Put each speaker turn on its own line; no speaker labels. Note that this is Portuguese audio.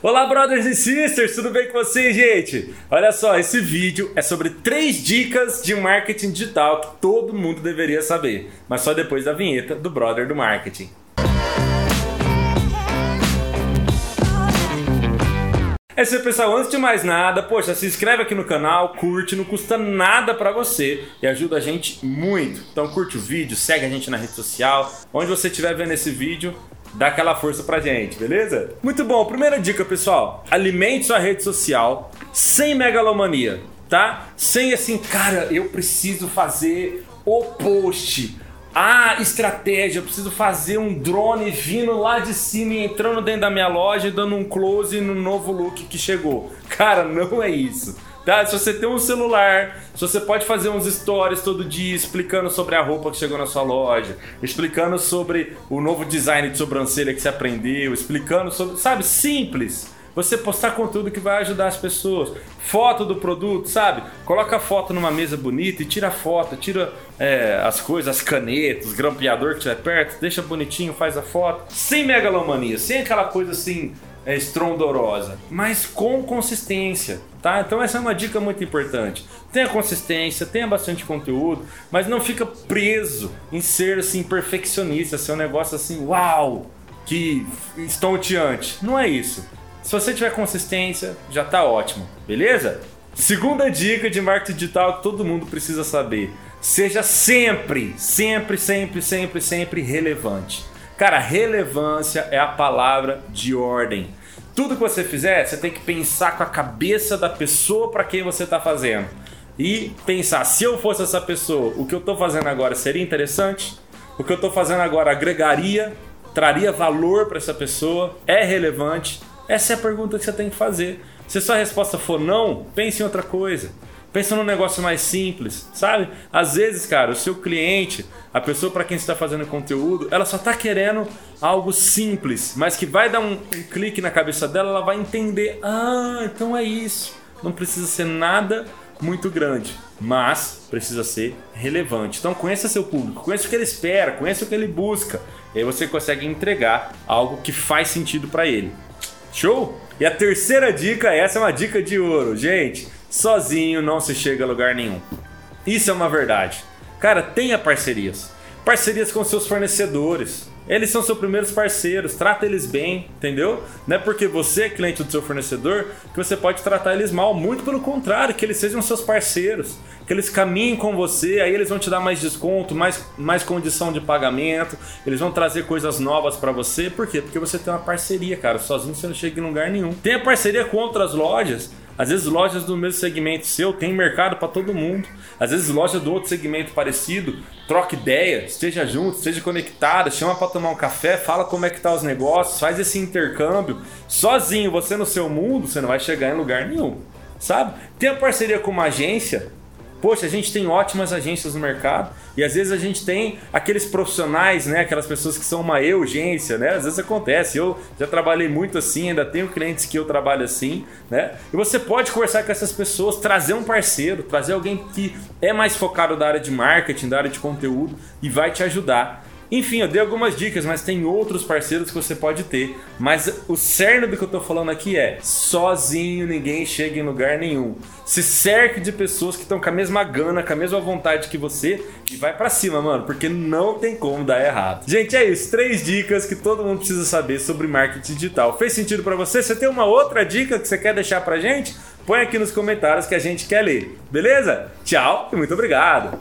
Olá, brothers e sisters, tudo bem com vocês, gente? Olha só, esse vídeo é sobre três dicas de marketing digital que todo mundo deveria saber, mas só depois da vinheta do Brother do Marketing. É isso aí, pessoal. Antes de mais nada, poxa, se inscreve aqui no canal, curte, não custa nada para você e ajuda a gente muito. Então curte o vídeo, segue a gente na rede social, onde você estiver vendo esse vídeo, dá aquela força pra gente, beleza? Muito bom. Primeira dica, pessoal: alimente sua rede social sem megalomania, tá? Sem assim, cara, eu preciso fazer o post ah, estratégia, eu preciso fazer um drone vindo lá de cima e entrando dentro da minha loja e dando um close no novo look que chegou. Cara, não é isso. Tá? Se você tem um celular, se você pode fazer uns stories todo dia explicando sobre a roupa que chegou na sua loja, explicando sobre o novo design de sobrancelha que você aprendeu, explicando sobre, sabe, simples. Você postar conteúdo que vai ajudar as pessoas. Foto do produto, sabe? Coloca a foto numa mesa bonita e tira a foto, tira é, as coisas, as canetas, grampeador que tiver perto, deixa bonitinho, faz a foto. Sem megalomania, sem aquela coisa assim estrondorosa, mas com consistência, tá? Então essa é uma dica muito importante. Tenha consistência, tenha bastante conteúdo, mas não fica preso em ser assim perfeccionista, ser um negócio assim, uau, que estonteante. Não é isso. Se você tiver consistência, já tá ótimo, beleza? Segunda dica de marketing digital que todo mundo precisa saber: seja sempre, sempre, sempre, sempre, sempre relevante. Cara, relevância é a palavra de ordem. Tudo que você fizer, você tem que pensar com a cabeça da pessoa para quem você está fazendo. E pensar, se eu fosse essa pessoa, o que eu estou fazendo agora seria interessante? O que eu estou fazendo agora agregaria, traria valor para essa pessoa? É relevante? Essa é a pergunta que você tem que fazer. Se sua resposta for não, pense em outra coisa. Pensa num negócio mais simples, sabe? Às vezes, cara, o seu cliente, a pessoa para quem está fazendo conteúdo, ela só está querendo algo simples, mas que vai dar um, um, clique na cabeça dela, ela vai entender. Ah, então é isso. Não precisa ser nada muito grande, mas precisa ser relevante. Então conheça seu público, conheça o que ele espera, conheça o que ele busca. E aí você consegue entregar algo que faz sentido para ele. Show? E a terceira dica, essa é uma dica de ouro. Gente, sozinho não se chega a lugar nenhum. Isso é uma verdade. Cara, tenha parcerias. Parcerias com seus fornecedores. Eles são seus primeiros parceiros, trata eles bem, entendeu? Não é porque você é cliente do seu fornecedor que você pode tratar eles mal, muito pelo contrário, que eles sejam seus parceiros, que eles caminhem com você, aí eles vão te dar mais desconto, mais, mais condição de pagamento, eles vão trazer coisas novas para você, por quê? Porque você tem uma parceria, cara, sozinho você não chega em lugar nenhum. Tem parceria com outras lojas, às vezes lojas do mesmo segmento seu tem mercado para todo mundo. Às vezes loja do outro segmento parecido, troca ideia, esteja junto, esteja conectado, chama para tomar um café, fala como é que tá os negócios, faz esse intercâmbio. Sozinho, você no seu mundo, você não vai chegar em lugar nenhum. Sabe? Tem a parceria com uma agência, Poxa, a gente tem ótimas agências no mercado e às vezes a gente tem aqueles profissionais, né? Aquelas pessoas que são uma urgência, né? Às vezes acontece. Eu já trabalhei muito assim, ainda tenho clientes que eu trabalho assim, né? E você pode conversar com essas pessoas, trazer um parceiro, trazer alguém que é mais focado da área de marketing, da área de conteúdo e vai te ajudar enfim, eu dei algumas dicas, mas tem outros parceiros que você pode ter. Mas o cerne do que eu tô falando aqui é: sozinho ninguém chega em lugar nenhum. Se cerque de pessoas que estão com a mesma gana, com a mesma vontade que você e vai para cima, mano, porque não tem como dar errado. Gente, é isso. Três dicas que todo mundo precisa saber sobre marketing digital. Fez sentido para você? Você tem uma outra dica que você quer deixar pra gente? Põe aqui nos comentários que a gente quer ler. Beleza? Tchau e muito obrigado.